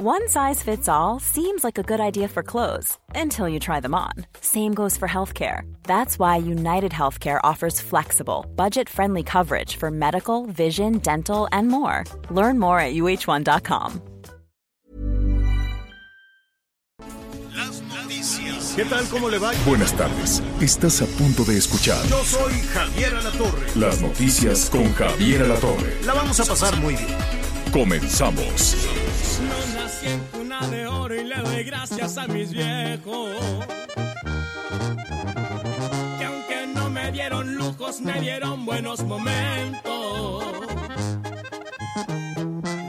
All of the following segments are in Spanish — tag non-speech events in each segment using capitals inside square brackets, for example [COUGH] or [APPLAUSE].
One size fits all seems like a good idea for clothes until you try them on. Same goes for healthcare. That's why United Healthcare offers flexible, budget friendly coverage for medical, vision, dental, and more. Learn more at uh1.com. Las noticias. ¿Qué tal? ¿Cómo le va? Buenas tardes. Estás a punto de escuchar Yo soy Javier Alatorre. las noticias con Javier Alatorre. La vamos a pasar muy bien. Comenzamos. Nací en cuna de oro y le doy gracias a mis viejos. Que aunque no me dieron lujos, me dieron buenos momentos.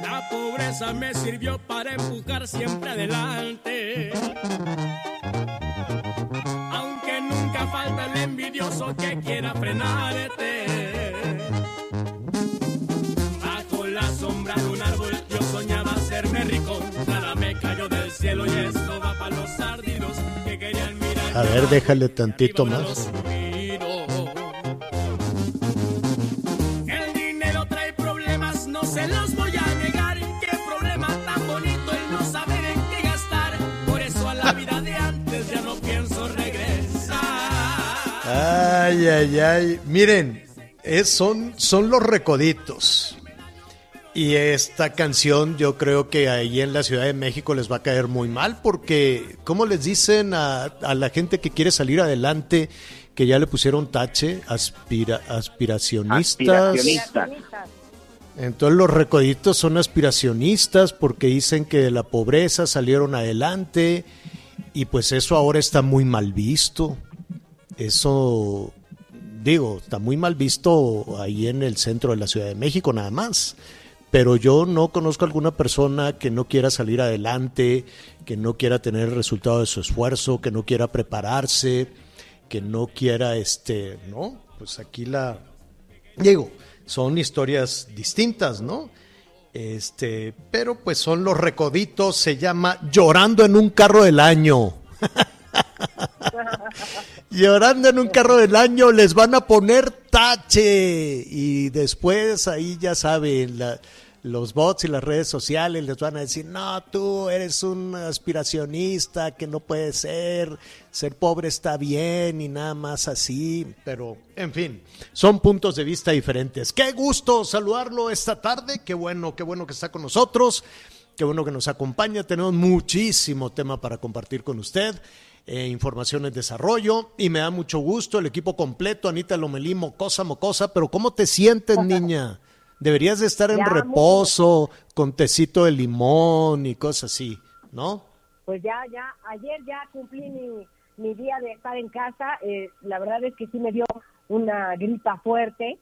La pobreza me sirvió para empujar siempre adelante. Aunque nunca falta el envidioso que quiera frenarte. Cielo y esto va para los ardidos que querían mirar. A ver, déjale tantito más. El dinero trae problemas, no se los voy a negar. Qué problema tan bonito el no saber en qué gastar. Por eso a la [LAUGHS] vida de antes ya no pienso regresar. Ay, ay, ay. Miren, es- son, son los recoditos. Y esta canción yo creo que ahí en la Ciudad de México les va a caer muy mal porque, ¿cómo les dicen a, a la gente que quiere salir adelante que ya le pusieron tache? Aspira, aspiracionistas. Aspiracionista. Entonces los recoditos son aspiracionistas porque dicen que de la pobreza salieron adelante y pues eso ahora está muy mal visto. Eso, digo, está muy mal visto ahí en el centro de la Ciudad de México nada más. Pero yo no conozco alguna persona que no quiera salir adelante, que no quiera tener el resultado de su esfuerzo, que no quiera prepararse, que no quiera, este, ¿no? Pues aquí la, Digo, son historias distintas, ¿no? Este, pero pues son los recoditos, se llama Llorando en un carro del año. [LAUGHS] Llorando en un carro del año les van a poner tache y después ahí ya saben, los bots y las redes sociales les van a decir, no, tú eres un aspiracionista, que no puede ser, ser pobre está bien y nada más así, pero en fin, son puntos de vista diferentes. Qué gusto saludarlo esta tarde, qué bueno, qué bueno que está con nosotros. Qué bueno que nos acompaña. Tenemos muchísimo tema para compartir con usted. Eh, información en desarrollo y me da mucho gusto el equipo completo, Anita Lomelí, mocosa, mocosa, pero ¿cómo te sientes, niña? Deberías de estar en Ya, reposo, con tecito de limón y cosas así, ¿no? Pues ya, ya, ayer ya cumplí mi, mi día de estar en casa. eh, la verdad es que sí me dio una gripa fuerte.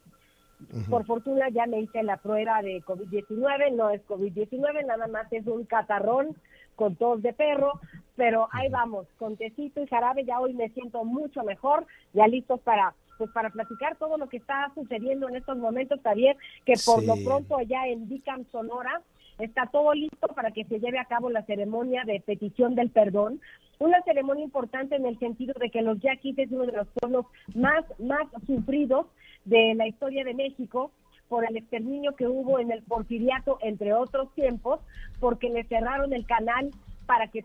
Por fortuna ya me hice la prueba de COVID-19, no es COVID-19, nada más es un catarrón con tos de perro, pero ahí vamos, con tecito y jarabe, ya hoy me siento mucho mejor, ya listos para pues para platicar todo lo que está sucediendo en estos momentos, Javier, que por Sí. lo pronto allá en Vicam, Sonora, está todo listo para que se lleve a cabo la ceremonia de petición del perdón. Una ceremonia importante en el sentido de que los yaquis es uno de los pueblos más, más sufridos de la historia de México por el exterminio que hubo en el porfiriato, entre otros tiempos, porque le cerraron el canal para que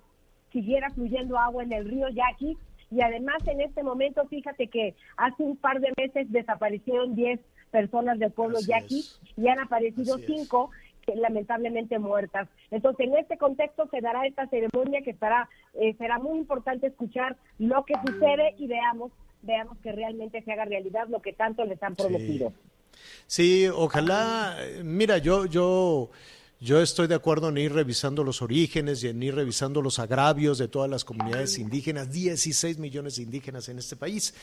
siguiera fluyendo agua en el río Yaqui. Y además en este momento, fíjate que hace un par de meses desaparecieron 10 personas del pueblo Así Yaqui es. y han aparecido Así es. cinco que lamentablemente muertas. Entonces, en este contexto se dará esta ceremonia que estará, eh, será muy importante escuchar lo que sucede y veamos, veamos que realmente se haga realidad lo que tanto les han prometido. Sí, ojalá, eh, mira, yo, yo, yo estoy de acuerdo en ir revisando los orígenes y en ir revisando los agravios de todas las comunidades indígenas, 16 millones de indígenas en este país,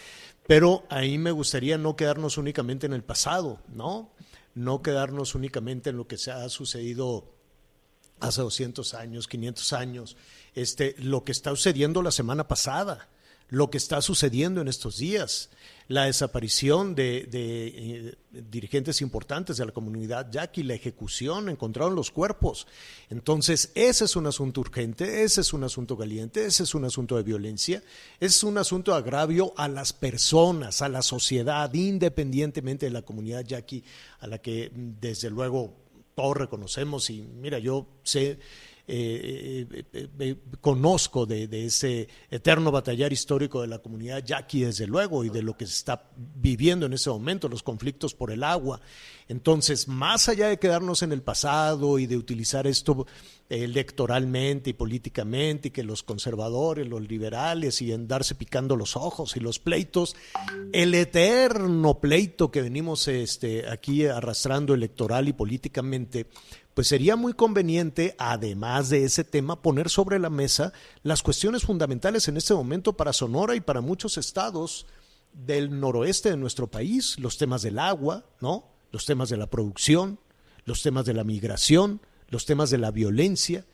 pero ahí me gustaría no quedarnos únicamente en el pasado, ¿no? No quedarnos únicamente en lo que se ha sucedido hace 200 años, 500 años, este, lo que está sucediendo la semana pasada, lo que está sucediendo en estos días, la desaparición de, eh, dirigentes importantes de la comunidad yaqui, la ejecución, encontraron los cuerpos. Entonces, ese es un asunto urgente, ese es un asunto caliente, ese es un asunto de violencia, ese es un asunto agravio a las personas, a la sociedad, independientemente de la comunidad yaqui, a la que desde luego todos reconocemos y mira, yo sé eh, eh, eh, conozco de, ese eterno batallar histórico de la comunidad yaqui, desde luego, y de lo que se está viviendo en ese momento, los conflictos por el agua. Entonces, más allá de quedarnos en el pasado y de utilizar esto electoralmente y políticamente, y que los conservadores, los liberales, y en darse picando los ojos y los pleitos, el eterno pleito que venimos este, aquí arrastrando electoral y políticamente, pues sería muy conveniente, además de ese tema, poner sobre la mesa las cuestiones fundamentales en este momento para Sonora y para muchos estados del noroeste de nuestro país, los temas del agua, ¿no? Los temas de la producción, los temas de la migración, los temas de la violencia,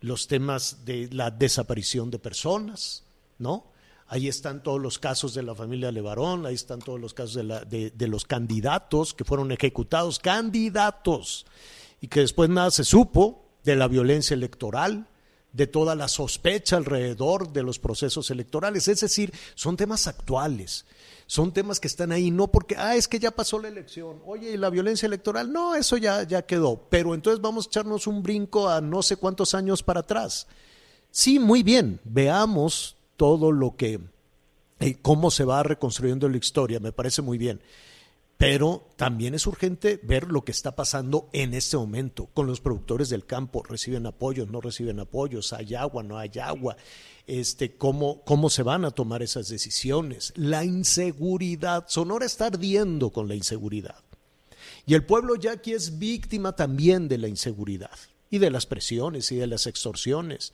los temas de la desaparición de personas, ¿no? Ahí están todos los casos de la familia Levarón, ahí están todos los casos de, de los candidatos que fueron ejecutados, candidatos y que después nada se supo de la violencia electoral, de toda la sospecha alrededor de los procesos electorales. Es decir, son temas actuales, son temas que están ahí, no porque, ah, es que ya pasó la elección, oye, ¿y la violencia electoral? No, eso ya, ya quedó, pero entonces vamos a echarnos un brinco a no sé cuántos años para atrás. Sí, muy bien, veamos todo lo que, eh, cómo se va reconstruyendo la historia, me parece muy bien pero también es urgente ver lo que está pasando en este momento con los productores del campo. ¿Reciben apoyos? ¿No reciben apoyos? ¿Hay agua? ¿No hay agua? Este, ¿cómo, ¿Cómo se van a tomar esas decisiones? La inseguridad. Sonora está ardiendo con la inseguridad. Y el pueblo ya aquí es víctima también de la inseguridad y de las presiones y de las extorsiones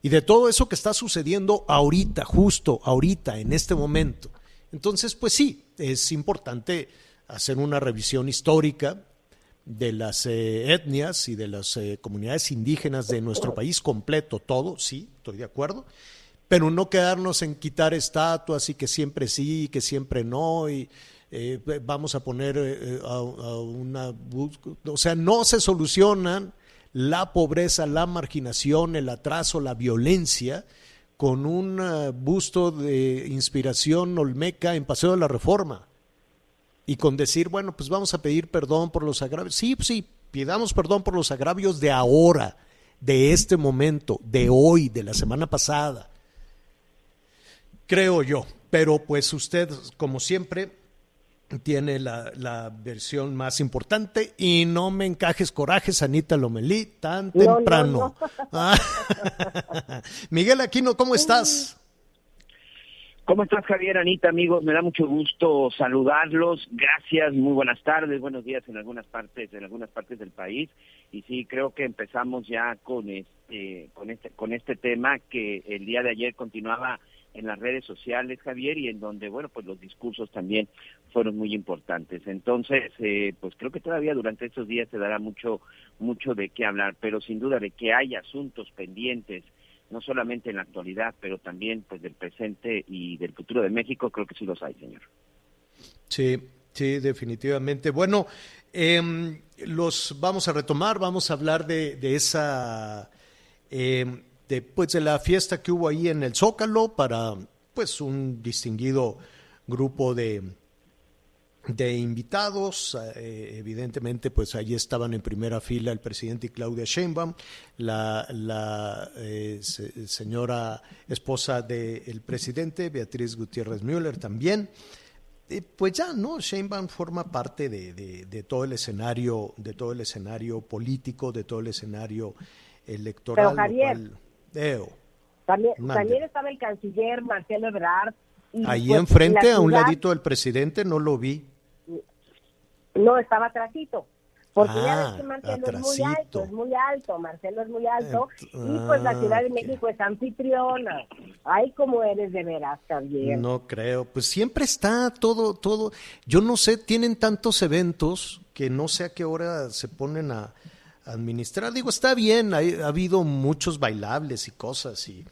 y de todo eso que está sucediendo ahorita, justo ahorita, en este momento. Entonces, pues sí, es importante hacer una revisión histórica de las eh, etnias y de las eh, comunidades indígenas de nuestro país completo, todo, sí, estoy de acuerdo, pero no quedarnos en quitar estatuas y que siempre sí, y que siempre no, y eh, vamos a poner a, una... O sea, no se solucionan la pobreza, la marginación, el atraso, la violencia con un busto de inspiración olmeca en Paseo de la Reforma y con decir, bueno, pues vamos a pedir perdón por los agravios. Sí, sí, pidamos perdón por los agravios de ahora, de este momento, de hoy, de la semana pasada. Creo yo, pero pues usted, como siempre, tiene la, versión más importante y no me encajes corajes, Anita Lomelí, tan temprano. Ah. [LAUGHS] Miguel Aquino, ¿cómo estás? ¿Cómo estás, Javier, Anita, amigos? Me da mucho gusto saludarlos. Gracias, muy buenas tardes, buenos días en algunas partes, en algunas partes del país. Y sí, creo que empezamos ya con este, con este, con este tema que el día de ayer continuaba en las redes sociales, Javier, y en donde, bueno, pues los discursos también fueron muy importantes. Entonces, eh, pues creo que todavía durante estos días se dará mucho, mucho de qué hablar, pero sin duda de que hay asuntos pendientes no solamente en la actualidad, pero también pues del presente y del futuro de México, creo que sí los hay, señor. Sí, sí, definitivamente. Bueno, em, los vamos a retomar, vamos a hablar de, de esa, eh, pues, de la fiesta que hubo ahí en el Zócalo para pues un distinguido grupo de, de invitados. Eh, evidentemente, pues allí estaban en primera fila el presidente y Claudia Sheinbaum, la, la eh, señora esposa del presidente, Beatriz Gutiérrez Müller, también. pues ya, ¿no? Sheinbaum forma parte de, de, todo el escenario, de todo el escenario político, de todo el escenario electoral. Pero Javier, también, también estaba el canciller Marcelo Ebrard. Ahí pues, enfrente, a un ladito del presidente, no lo vi. No, estaba atrasito. Porque ya ves que ah, Marcelo es muy alto, es muy alto, Marcelo es muy alto, y pues la Ciudad de ah, México es anfitriona. Ay, cómo eres de veras también. No creo, pues siempre está todo, todo. Yo no sé, tienen tantos eventos que no sé a qué hora se ponen a, administrar. Digo, está bien, ha habido muchos bailables y cosas y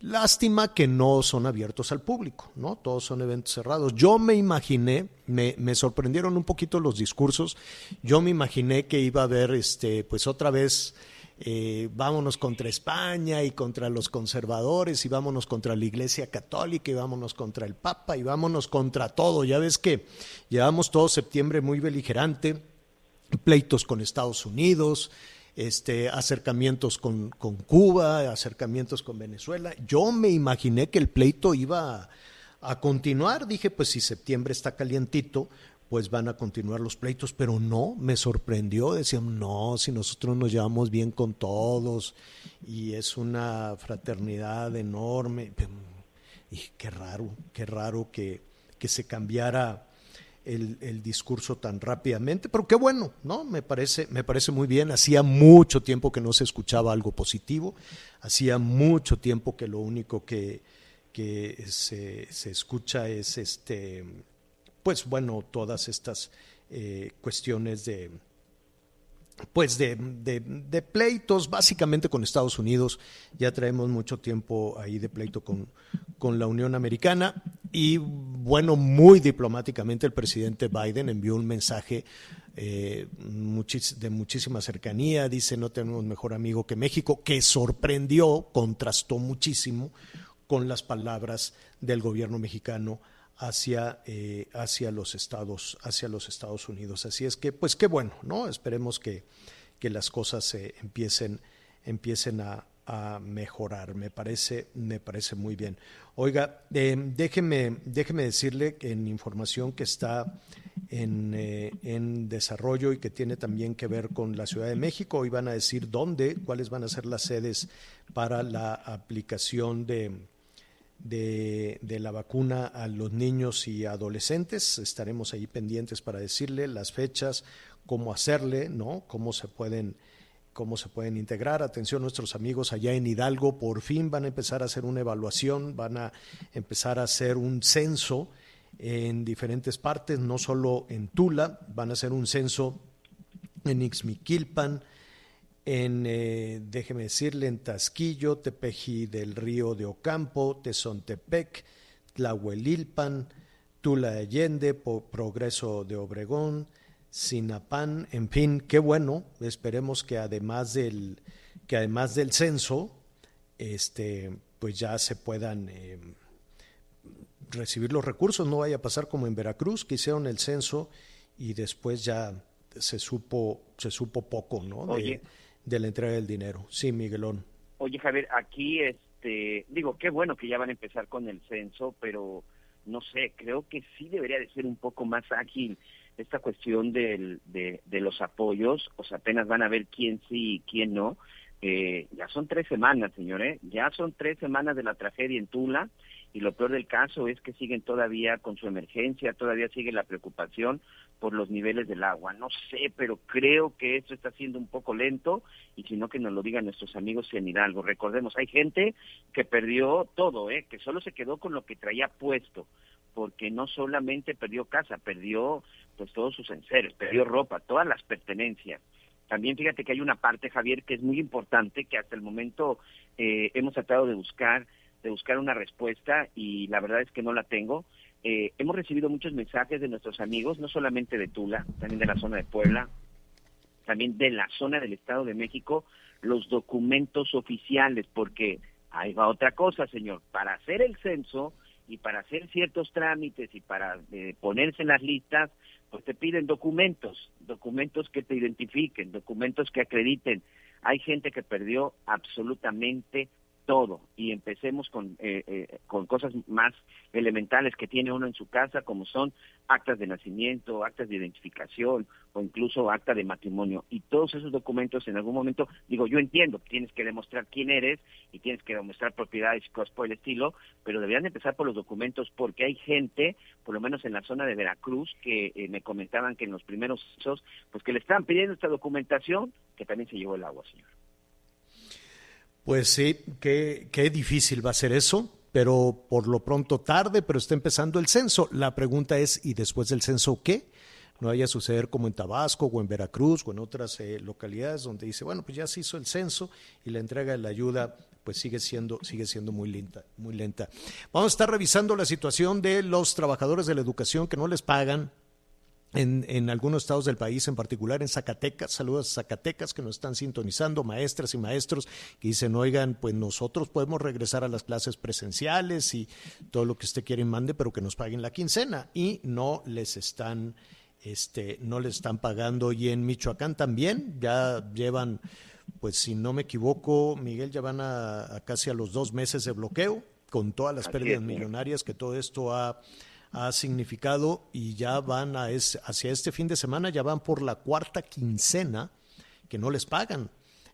Lástima que no son abiertos al público, ¿no? Todos son eventos cerrados. Yo me imaginé, me, sorprendieron un poquito los discursos. Yo me imaginé que iba a haber, este, pues otra vez, eh, vámonos contra España y contra los conservadores y vámonos contra la Iglesia Católica y vámonos contra el Papa y vámonos contra todo. Ya ves que llevamos todo septiembre muy beligerante, pleitos con Estados Unidos este, acercamientos con, con, Cuba, acercamientos con Venezuela. Yo me imaginé que el pleito iba a, continuar. Dije, pues si septiembre está calientito, pues van a continuar los pleitos, pero no, me sorprendió. Decían, no, si nosotros nos llevamos bien con todos y es una fraternidad enorme. Y qué raro, qué raro que, que se cambiara el, discurso tan rápidamente, pero qué bueno, ¿no? Me parece, me parece muy bien. Hacía mucho tiempo que no se escuchaba algo positivo, hacía mucho tiempo que lo único que, se, escucha es este, pues bueno, todas estas eh, cuestiones de, pues de, pleitos básicamente con Estados Unidos. Ya traemos mucho tiempo ahí de pleito con la Unión Americana y bueno, muy diplomáticamente el presidente Biden envió un mensaje eh, de muchísima cercanía, dice no tenemos mejor amigo que México, que sorprendió, contrastó muchísimo con las palabras del gobierno mexicano hacia, eh, hacia, los Estados, hacia los Estados Unidos. Así es que, pues qué bueno, ¿no? Esperemos que, que las cosas se empiecen, empiecen a, a, mejorar. Me parece, me parece muy bien. Oiga, eh, déjeme, déjeme decirle que en información que está en, eh, en, desarrollo y que tiene también que ver con la Ciudad de México. Hoy van a decir dónde, cuáles van a ser las sedes para la aplicación de de, la vacuna a los niños y adolescentes. Estaremos ahí pendientes para decirle las fechas, cómo hacerle, ¿no? Cómo se pueden cómo se pueden integrar. Atención, nuestros amigos allá en Hidalgo por fin van a empezar a hacer una evaluación, van a empezar a hacer un censo en diferentes partes, no solo en Tula, van a hacer un censo en Ixmiquilpan, en, eh, déjeme decirle, en Tasquillo, Tepeji del Río de Ocampo, Tezontepec, Tlahuelilpan, Tula de Allende, Progreso de Obregón, Sinapán, en fin, qué bueno, esperemos que además del, que además del censo, este, pues ya se puedan eh, recibir los recursos, no vaya a pasar como en Veracruz, que hicieron el censo y después ya se supo, se supo poco, ¿no? de la entrega del dinero. Sí, Miguelón. Oye, Javier, aquí, este, digo, qué bueno que ya van a empezar con el censo, pero no sé, creo que sí debería de ser un poco más ágil esta cuestión del, de, de los apoyos, o sea, apenas van a ver quién sí y quién no. Eh, ya son tres semanas, señores, ya son tres semanas de la tragedia en Tula y lo peor del caso es que siguen todavía con su emergencia, todavía sigue la preocupación por los niveles del agua. No sé, pero creo que esto está siendo un poco lento y si no que nos lo digan nuestros amigos en Hidalgo. Recordemos, hay gente que perdió todo, ¿eh? que solo se quedó con lo que traía puesto, porque no solamente perdió casa, perdió pues todos sus enseres, perdió ropa, todas las pertenencias. También fíjate que hay una parte, Javier, que es muy importante, que hasta el momento eh, hemos tratado de buscar de buscar una respuesta y la verdad es que no la tengo. Eh, hemos recibido muchos mensajes de nuestros amigos, no solamente de Tula, también de la zona de Puebla, también de la zona del Estado de México, los documentos oficiales, porque ahí va otra cosa, señor, para hacer el censo y para hacer ciertos trámites y para eh, ponerse en las listas, pues te piden documentos, documentos que te identifiquen, documentos que acrediten. Hay gente que perdió absolutamente todo y empecemos con, eh, eh, con cosas más elementales que tiene uno en su casa, como son actas de nacimiento, actas de identificación o incluso acta de matrimonio. Y todos esos documentos en algún momento, digo, yo entiendo, tienes que demostrar quién eres y tienes que demostrar propiedades y cosas por el estilo, pero deberían empezar por los documentos porque hay gente, por lo menos en la zona de Veracruz, que eh, me comentaban que en los primeros pues que le estaban pidiendo esta documentación, que también se llevó el agua, señor. Pues sí, qué, qué difícil va a ser eso, pero por lo pronto tarde, pero está empezando el censo. La pregunta es, ¿y después del censo qué? No vaya a suceder como en Tabasco o en Veracruz o en otras eh, localidades donde dice, bueno, pues ya se hizo el censo y la entrega de la ayuda pues sigue siendo, sigue siendo muy lenta, muy lenta. Vamos a estar revisando la situación de los trabajadores de la educación que no les pagan en, en, algunos estados del país, en particular en Zacatecas. Saludos a Zacatecas que nos están sintonizando, maestras y maestros que dicen, oigan, pues nosotros podemos regresar a las clases presenciales y todo lo que usted quiere y mande, pero que nos paguen la quincena. Y no les están este, no les están pagando. Y en Michoacán también, ya llevan, pues si no me equivoco, Miguel, ya van a, casi a los dos meses de bloqueo, con todas las pérdidas millonarias que todo esto ha, ha significado y ya van a hacia este fin de semana, ya van por la cuarta quincena que no les pagan.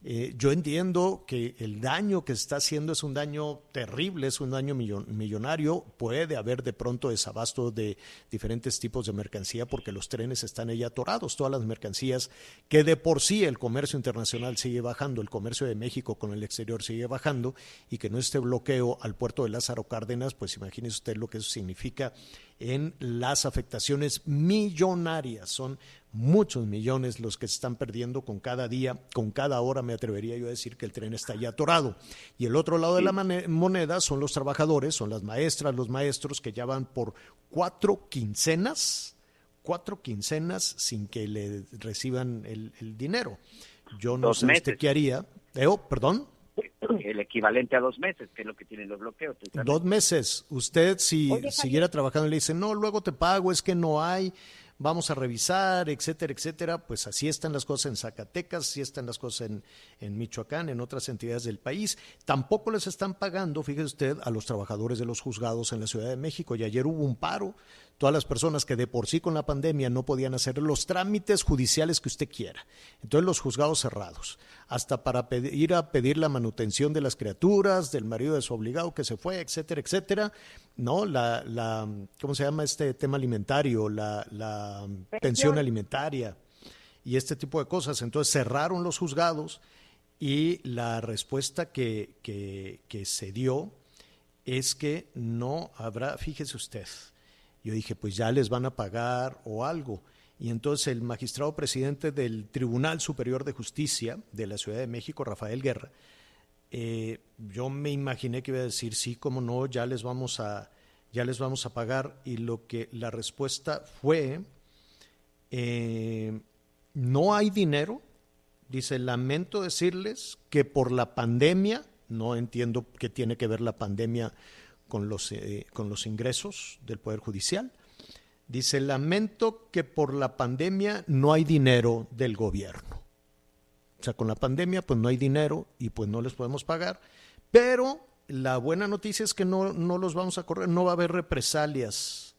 Eh, yo entiendo que el daño que está haciendo es un daño terrible, es un daño millonario. Puede haber de pronto desabasto de diferentes tipos de mercancía porque los trenes están ahí atorados. Todas las mercancías que de por sí el comercio internacional sigue bajando, el comercio de México con el exterior sigue bajando y que no esté bloqueo al puerto de Lázaro Cárdenas, pues imagínese usted lo que eso significa en las afectaciones millonarias. Son muchos millones los que se están perdiendo con cada día, con cada hora, me atrevería yo a decir que el tren está ya atorado. Y el otro lado de la moneda son los trabajadores, son las maestras, los maestros que ya van por cuatro quincenas, cuatro quincenas sin que le reciban el, dinero. Yo no sé usted qué haría. Eh, oh, perdón el equivalente a dos meses, que es lo que tienen los bloqueos. Dos meses. Usted, si siguiera trabajando, le dice, no, luego te pago, es que no hay vamos a revisar, etcétera, etcétera. Pues así están las cosas en Zacatecas, así están las cosas en, en Michoacán, en otras entidades del país. Tampoco les están pagando, fíjese usted, a los trabajadores de los juzgados en la Ciudad de México. Y ayer hubo un paro. Todas las personas que de por sí con la pandemia no podían hacer los trámites judiciales que usted quiera. Entonces los juzgados cerrados, hasta para ir a pedir la manutención de las criaturas, del marido de su obligado que se fue, etcétera, etcétera. ¿no? La, la, ¿cómo se llama este tema alimentario? La, la pensión alimentaria y este tipo de cosas. Entonces cerraron los juzgados y la respuesta que, que, que se dio es que no habrá, fíjese usted, yo dije, pues ya les van a pagar o algo. Y entonces el magistrado presidente del Tribunal Superior de Justicia de la Ciudad de México, Rafael Guerra, eh, yo me imaginé que iba a decir sí, cómo no, ya les vamos a, ya les vamos a pagar. Y lo que la respuesta fue, eh, no hay dinero. Dice, lamento decirles que por la pandemia, no entiendo qué tiene que ver la pandemia con los, eh, con los ingresos del Poder Judicial. Dice, lamento que por la pandemia no hay dinero del gobierno. O sea, con la pandemia pues no hay dinero y pues no les podemos pagar, pero la buena noticia es que no, no los vamos a correr, no va a haber represalias.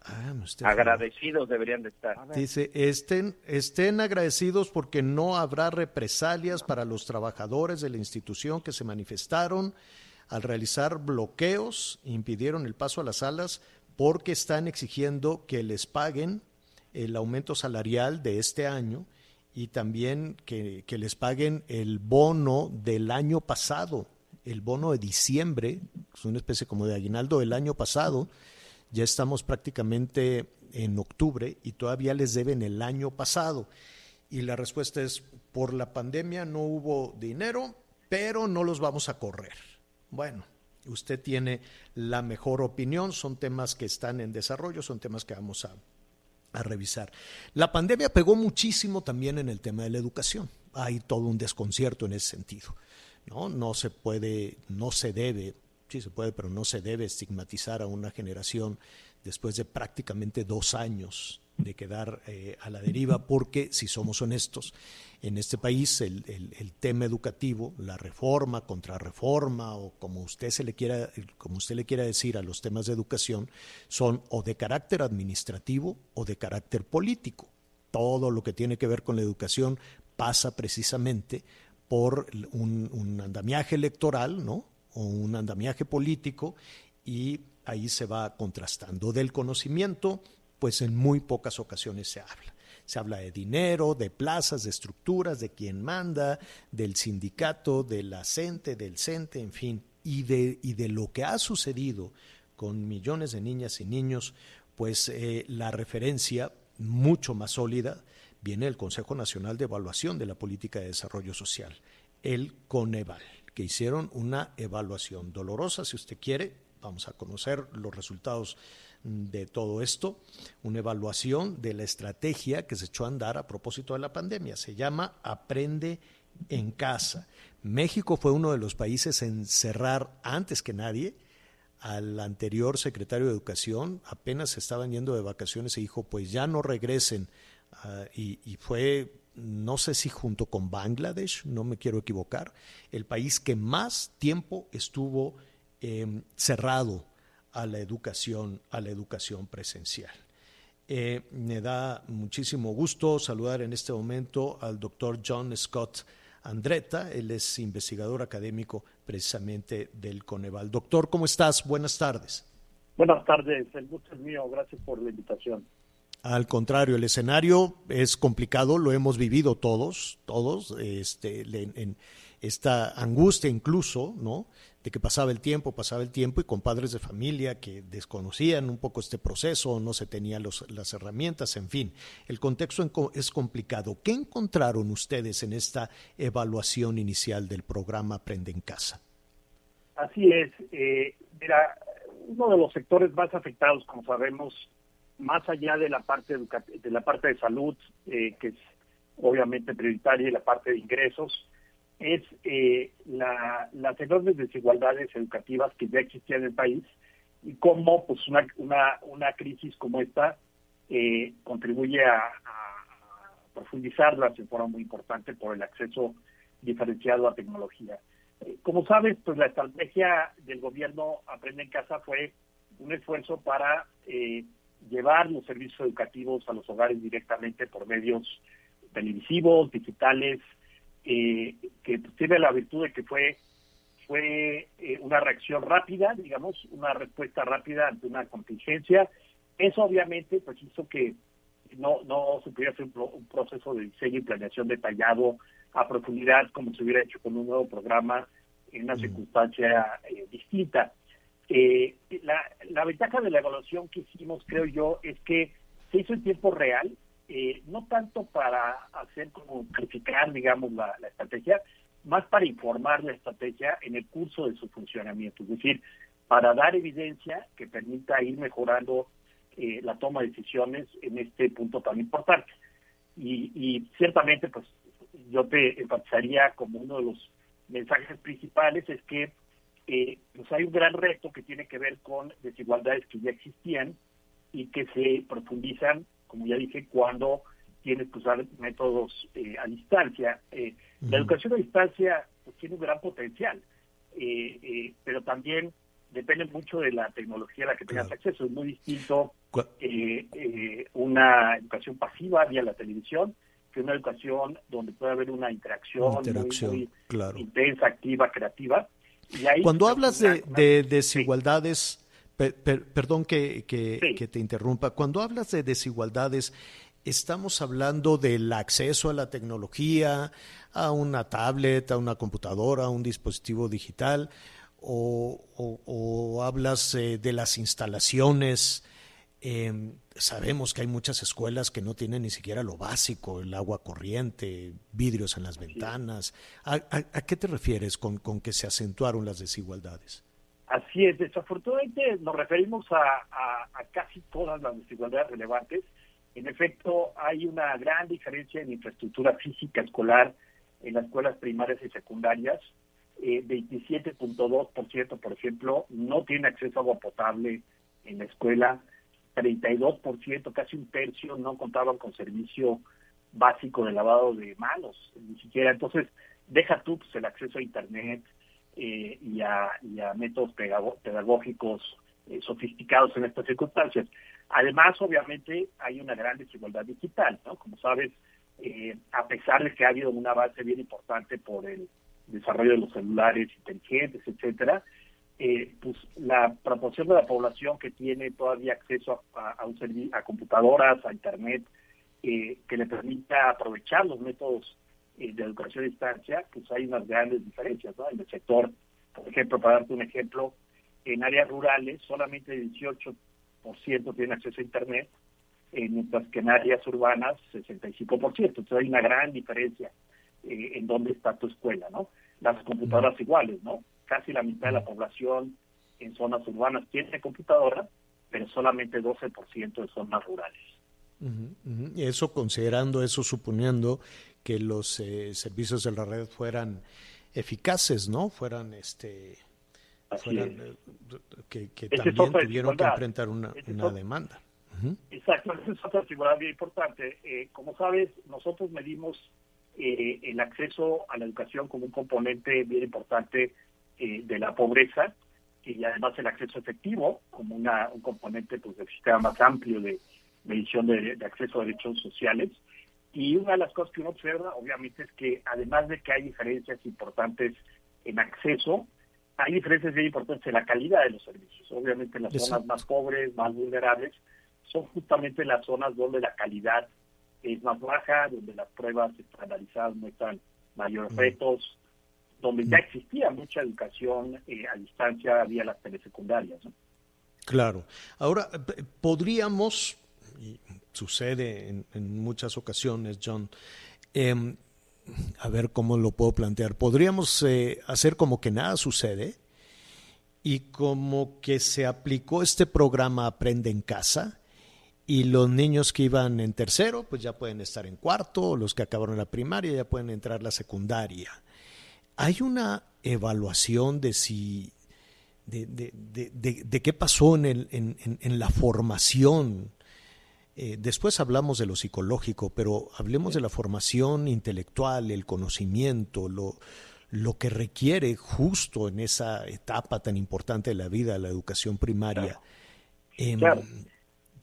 Ah, agradecidos deberían de estar. Dice, estén, estén agradecidos porque no habrá represalias para los trabajadores de la institución que se manifestaron al realizar bloqueos, impidieron el paso a las salas porque están exigiendo que les paguen el aumento salarial de este año y también que, les paguen el bono del año pasado, el bono de diciembre, es una especie como de aguinaldo del año pasado, ya estamos prácticamente en octubre y todavía les deben el año pasado. Y la respuesta es, por la pandemia no hubo dinero, pero no los vamos a correr. Bueno, usted tiene la mejor opinión, son temas que están en desarrollo, son temas que vamos a a revisar. La pandemia pegó muchísimo también en el tema de la educación. Hay todo un desconcierto en ese sentido. ¿no? no se puede, no se debe, sí se puede, pero no se debe estigmatizar a una generación después de prácticamente dos años de quedar eh, a la deriva, porque si somos honestos, en este país el, el, tema educativo, la reforma, contrarreforma o como usted se le quiera, como usted le quiera decir a los temas de educación, son o de carácter administrativo o de carácter político. Todo lo que tiene que ver con la educación pasa precisamente por un, un andamiaje electoral, ¿no? o un andamiaje político y ahí se va contrastando. Del conocimiento pues en muy pocas ocasiones se habla. Se habla de dinero, de plazas, de estructuras, de quién manda, del sindicato, de la CENTE, del CENTE, en fin, y de, y de lo que ha sucedido con millones de niñas y niños, pues eh, la referencia mucho más sólida viene del Consejo Nacional de Evaluación de la Política de Desarrollo Social, el CONEVAL, que hicieron una evaluación dolorosa, si usted quiere, vamos a conocer los resultados de todo esto, una evaluación de la estrategia que se echó a andar a propósito de la pandemia. Se llama Aprende en casa. México fue uno de los países en cerrar antes que nadie al anterior secretario de Educación, apenas estaban yendo de vacaciones y dijo, pues ya no regresen. Ah, y, fue, no sé si junto con Bangladesh, no me quiero equivocar, el país que más tiempo estuvo em, cerrado a la educación, a la educación presencial. Eh, me da muchísimo gusto saludar en este momento al doctor John Scott Andretta. Él es investigador académico precisamente del Coneval. Doctor, ¿cómo estás? Buenas tardes. Buenas tardes, el gusto es mío. Gracias por la invitación. Al contrario, el escenario es complicado, lo hemos vivido todos, todos, este, en, esta angustia incluso, ¿no? De que pasaba el tiempo, pasaba el tiempo y con padres de familia que desconocían un poco este proceso, no se tenían las herramientas, en fin, el contexto es complicado. ¿Qué encontraron ustedes en esta evaluación inicial del programa Aprende en Casa? Así es, eh, mira, uno de los sectores más afectados, como sabemos, más allá de la parte de la parte de salud, eh, que es obviamente prioritaria, y la parte de ingresos, es eh, las enormes desigualdades educativas que ya existían en el país y cómo pues una, una, una crisis como esta eh, contribuye a, profundizarlas de forma muy importante por el acceso diferenciado a tecnología. Eh, como sabes, pues la estrategia del gobierno Aprende en Casa fue un esfuerzo para llevar los servicios educativos a los hogares directamente por medios televisivos, digitales, eh, que tiene la virtud de que fue fue eh, una reacción rápida, digamos, una respuesta rápida ante una contingencia. Eso obviamente pues hizo que no, no se pudiera hacer un, proceso de diseño y planeación detallado a profundidad como se hubiera hecho con un nuevo programa en una mm. circunstancia eh, distinta. Eh, la, la ventaja de la evaluación que hicimos, creo yo, es que se hizo en tiempo real, eh, no tanto para hacer como criticar, digamos, la, estrategia, más para informar la estrategia en el curso de su funcionamiento, es decir, para dar evidencia que permita ir mejorando eh, la toma de decisiones en este punto tan importante. Y, ciertamente, pues yo te enfatizaría como uno de los mensajes principales es que eh, pues hay un gran reto que tiene que ver con desigualdades que ya existían y que se profundizan como ya dije, cuando tienes que usar métodos eh, a distancia. Eh, la educación a distancia pues, tiene un gran potencial, eh, pero también depende mucho de la tecnología a la que tengas acceso. Es muy distinto una educación pasiva vía la televisión que una educación donde puede haber una interacción, muy, intensa, activa, creativa. Cuando hablas de, desigualdades perdón que, que, te interrumpa. Cuando hablas de desigualdades, estamos hablando del acceso a la tecnología, a una tablet, a una computadora, a un dispositivo digital, o, hablas eh, de las instalaciones. Em, sabemos que hay muchas escuelas que no tienen ni siquiera lo básico, el agua corriente, vidrios en las ventanas. ¿A, qué te refieres con que se acentuaron las desigualdades? Así es, desafortunadamente nos referimos a, casi todas las desigualdades relevantes. En efecto, hay una gran diferencia en infraestructura física escolar en las escuelas primarias y secundarias. Eh, 27.2%, por ejemplo, no tiene acceso a agua potable en la escuela. 32%, casi un tercio, no contaban con servicio básico de lavado de manos, ni siquiera. Entonces, deja tú pues, el acceso a Internet, eh, y, a, métodos pedagógicos eh, sofisticados en estas circunstancias. Además, obviamente, hay una gran desigualdad digital, ¿no? Como sabes, eh, a pesar de que ha habido una base bien importante por el desarrollo de los celulares inteligentes, etcétera, pues la proporción de la población que tiene todavía acceso a, un a computadoras, a internet, que le permita aprovechar los métodos de educación a distancia, pues hay unas grandes diferencias, ¿no? En el sector, por ejemplo, para darte un ejemplo, en áreas rurales solamente el 18% tiene acceso a Internet, mientras que en áreas urbanas 65%. Entonces hay una gran diferencia eh, en dónde está tu escuela, ¿no? Las computadoras iguales, ¿no? Casi la mitad de la población en zonas urbanas tiene computadora, pero solamente 12% de zonas rurales. Y eso considerando, eso suponiendo que los eh, servicios de la red fueran eficaces, ¿no? Fueran este fueran, que, también tuvieron que enfrentar una, demanda. Exacto, esa es otra figura bien importante. Eh, como sabes, nosotros medimos eh, el acceso a la educación como un componente bien importante eh, de la pobreza y además el acceso efectivo como una, un componente pues, del sistema más amplio de medición de, acceso a derechos sociales. Y una de las cosas que uno observa, obviamente, es que además de que hay diferencias importantes en acceso, hay diferencias bien importantes en la calidad de los servicios. Obviamente, las zonas más pobres, más vulnerables, son justamente las zonas donde la calidad es más baja, donde las pruebas estandarizadas muestran mayores mm. retos, donde ya mm. existía mucha educación eh, a distancia vía las telesecundarias. Claro. Ahora, podríamos, sucede en, muchas ocasiones, John, em, a ver cómo lo puedo plantear, podríamos eh, hacer como que nada sucede y como que se aplicó este programa Aprende en casa y los niños que iban en tercero, pues ya pueden estar en cuarto, los que acabaron la primaria ya pueden entrar la secundaria. ¿Hay una evaluación de si de, de, qué pasó en, el, en, la formación? Eh, después hablamos de lo psicológico, pero hablemos de la formación intelectual, el conocimiento, lo, lo que requiere justo en esa etapa tan importante de la vida, la educación primaria. Em,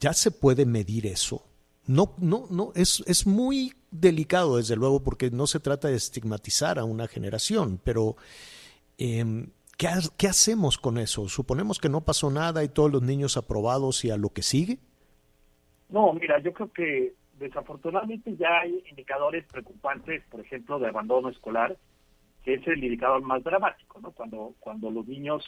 ¿Ya se puede medir eso? No, no, no, es, es muy delicado, desde luego, porque no se trata de estigmatizar a una generación, pero em, ¿qué, ¿qué, hacemos con eso? ¿Suponemos que no pasó nada y todos los niños aprobados y a lo que sigue? No, mira, yo creo que desafortunadamente ya hay indicadores preocupantes, por ejemplo, de abandono escolar, que es el indicador más dramático, ¿no? Cuando, cuando los niños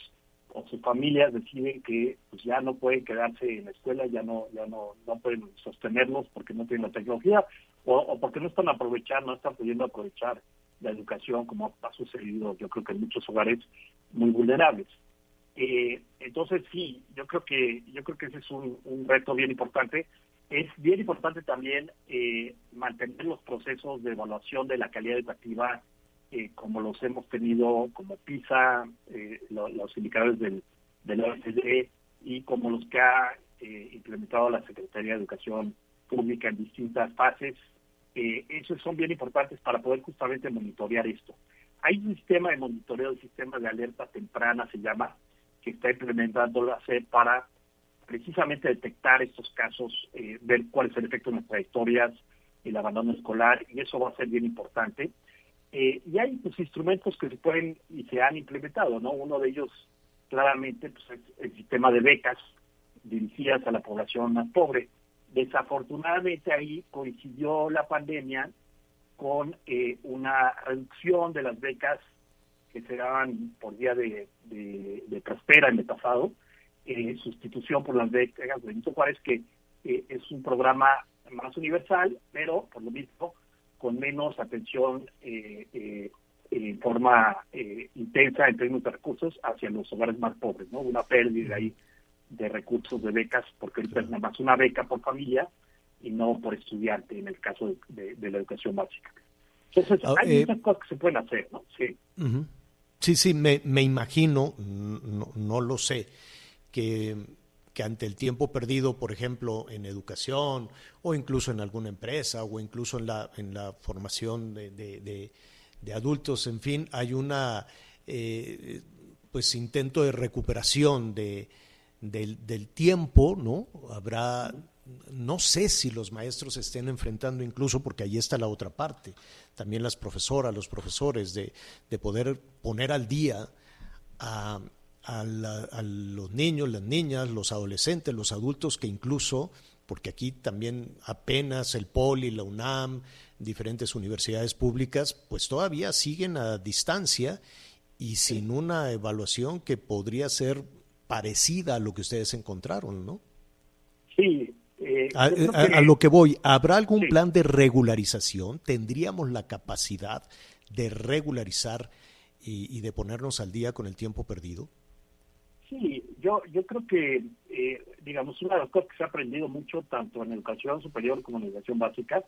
o sus familias deciden que pues ya no pueden quedarse en la escuela, ya no ya no, no pueden sostenerlos porque no tienen la tecnología o, porque no están aprovechando, no están pudiendo aprovechar la educación como ha sucedido yo creo que en muchos hogares muy vulnerables. Eh, entonces sí, yo creo que yo creo que ese es un, reto bien importante. Es bien importante también eh, mantener los procesos de evaluación de la calidad educativa eh, como los hemos tenido como PISA, eh, los indicadores del, del OECD y como los que ha eh, implementado la Secretaría de Educación Pública en distintas fases. esos son bien importantes para poder justamente monitorear esto. Hay un sistema de monitoreo, un sistema de alerta temprana, se llama, que está implementando la SED para precisamente detectar estos casos, ver cuál es el efecto en las trayectorias, el abandono escolar, y eso va a ser bien importante. Eh, y hay pues, instrumentos que se pueden y se han implementado, ¿no? Uno de ellos claramente pues, es el sistema de becas dirigidas a la población más pobre. Desafortunadamente ahí coincidió la pandemia con eh, una reducción de las becas que se daban por día de, de, Prospera en el eh, sustitución por las becas de Benito Juárez, que es un programa más universal, pero por lo mismo con menos atención eh, eh, en forma eh, intensa en términos de recursos hacia los hogares más pobres, ¿no? Una pérdida ahí de recursos de becas, porque es nada más una beca por familia y no por estudiante en el caso de, la educación básica. Entonces, ah, hay muchas cosas que se pueden hacer, ¿no? Sí. Sí, sí, me, me imagino, no, no lo sé, que ante el tiempo perdido, por ejemplo, en educación o incluso en alguna empresa o incluso en la, en la formación de, de, adultos, en fin, hay una eh, pues intento de recuperación de, del, tiempo, ¿no? Habrá, no sé si los maestros estén enfrentando incluso, porque ahí está la otra parte, también las profesoras, los profesores, de, de poder poner al día a a, los niños, las niñas, los adolescentes, los adultos que incluso, porque aquí también apenas el POLI, la UNAM, diferentes universidades públicas, pues todavía siguen a distancia y sin una evaluación que podría ser parecida a lo que ustedes encontraron, ¿no? Sí. Eh, a, lo que voy, ¿habrá algún plan de regularización? ¿Tendríamos la capacidad de regularizar y de ponernos al día con el tiempo perdido? Sí, yo, yo creo que, eh, digamos, una de las cosas que se ha aprendido mucho, tanto en educación superior como en educación básica,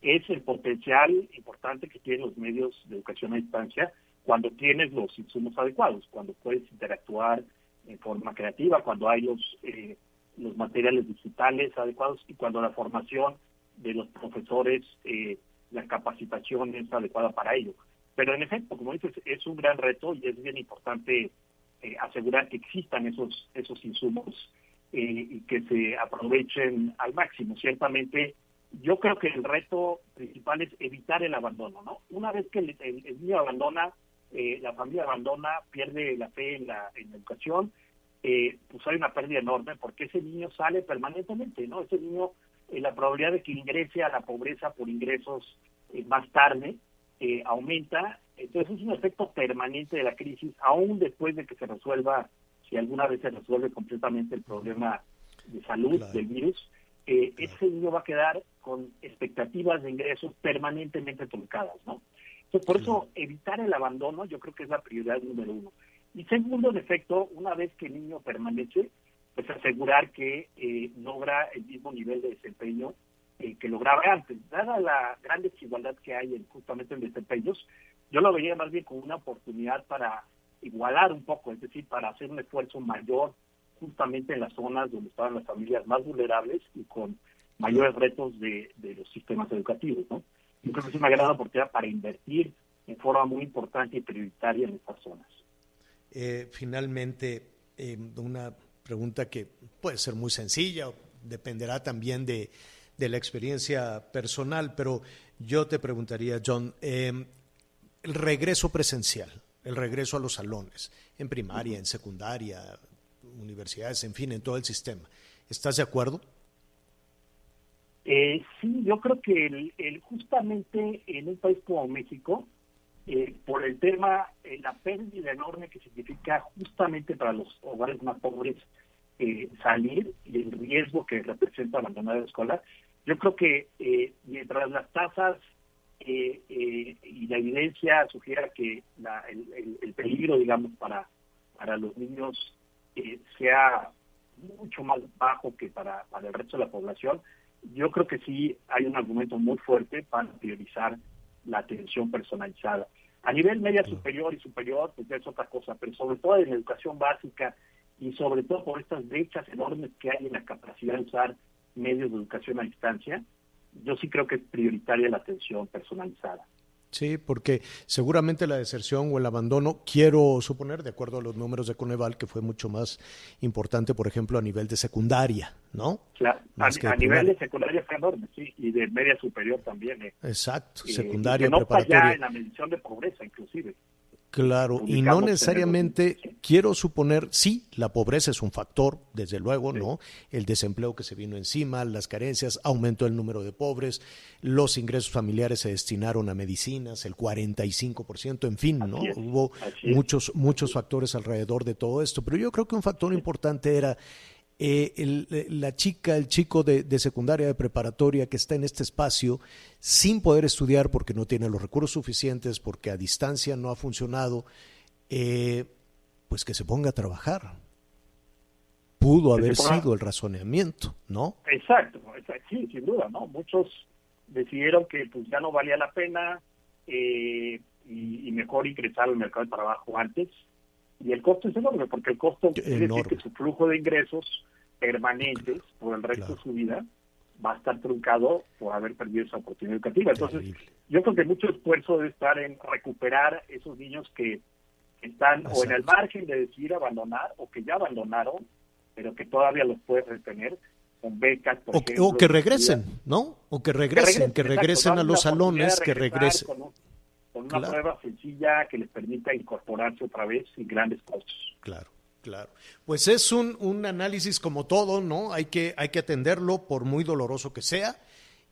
es el potencial importante que tienen los medios de educación a distancia cuando tienes los insumos adecuados, cuando puedes interactuar en forma creativa, cuando hay los, eh, los materiales digitales adecuados y cuando la formación de los profesores, eh, la capacitación es adecuada para ello. Pero en efecto, como dices, es un gran reto y es bien importante eh, asegurar que existan esos, esos insumos eh, y que se aprovechen al máximo. Ciertamente, yo creo que el reto principal es evitar el abandono. ¿no? Una vez que el, niño abandona, eh, la familia abandona, pierde la fe en la, en la educación, pues hay una pérdida enorme porque ese niño sale permanentemente, ¿no? Ese niño, la probabilidad de que ingrese a la pobreza por ingresos más tarde aumenta entonces es un efecto permanente de la crisis, aún después de que se resuelva, si alguna vez se resuelve completamente el problema de salud del virus, eh, ese niño va a quedar con expectativas de ingresos permanentemente truncadas, ¿no? Entonces, por eso evitar el abandono yo creo que es la prioridad número uno. Y segundo, en efecto, una vez que el niño permanece, pues asegurar que eh, logra el mismo nivel de desempeño eh, que lograba antes. Dada la gran desigualdad que hay en, justamente en desempeños, yo lo veía más bien como una oportunidad para igualar un poco, es decir, para hacer un esfuerzo mayor justamente en las zonas donde estaban las familias más vulnerables y con mayores retos de, los sistemas educativos, ¿no? Yo creo que es una gran oportunidad para invertir en forma muy importante y prioritaria en estas zonas. Eh, finalmente, eh, una pregunta que puede ser muy sencilla, dependerá también de, de, la experiencia personal, pero yo te preguntaría, John, eh, el regreso presencial, el regreso a los salones, en primaria, en secundaria, universidades, en fin, en todo el sistema. ¿Estás de acuerdo? Eh, sí, yo creo que el, justamente en un país como México, eh, por el tema, eh, la pérdida enorme que significa justamente para los hogares más pobres salir y el riesgo que representa abandonar la escuela, yo creo que mientras las tasas eh, eh, y la evidencia sugiera que el, peligro, digamos, para, para los niños eh, sea mucho más bajo que para, para el resto de la población, yo creo que sí hay un argumento muy fuerte para priorizar la atención personalizada. A nivel media superior y superior, pues es otra cosa, pero sobre todo en educación básica y sobre todo por estas brechas enormes que hay en la capacidad de usar medios de educación a distancia, yo sí creo que es prioritaria la atención personalizada. Sí, porque seguramente la deserción o el abandono, quiero suponer, de acuerdo a los números de Coneval, que fue mucho más importante, por ejemplo, a nivel de secundaria, ¿no? Claro, a, nivel de secundaria fue enorme, sí, y de media superior también. Eh. Exacto, secundaria, eh, no preparatoria. en la medición de pobreza, inclusive. Claro, y no necesariamente quiero suponer, sí, la pobreza es un factor, desde luego, ¿no? El desempleo que se vino encima, las carencias, aumentó el número de pobres, los ingresos familiares se destinaron a medicinas, el 45%, en fin, ¿no? Hubo muchos muchos factores alrededor de todo esto, pero yo creo que un factor importante era eh, eh, la chica, el chico de, secundaria, de preparatoria que está en este espacio sin poder estudiar porque no tiene los recursos suficientes, porque a distancia no ha funcionado, eh, pues que se ponga a trabajar. Pudo haber sido el razonamiento, ¿no? Exacto, sí, sin duda, ¿no? Muchos decidieron que pues ya no valía la pena y, mejor ingresar al mercado de trabajo antes y el costo es enorme, porque el costo quiere decir que su flujo de ingresos permanentes por el resto de su vida va a estar truncado por haber perdido esa oportunidad educativa. Entonces, yo creo que mucho esfuerzo debe estar en recuperar esos niños que están o en el margen de decidir abandonar o que ya abandonaron, pero que todavía los puedes retener con becas, por o, ejemplo, o que regresen, ¿no? O que regresen, que regresen, a los salones, que regresen con una prueba sencilla que les permita incorporarse otra vez sin grandes costos. Claro. Claro. Pues es un, un análisis como todo, ¿no? Hay que, hay que atenderlo por muy doloroso que sea,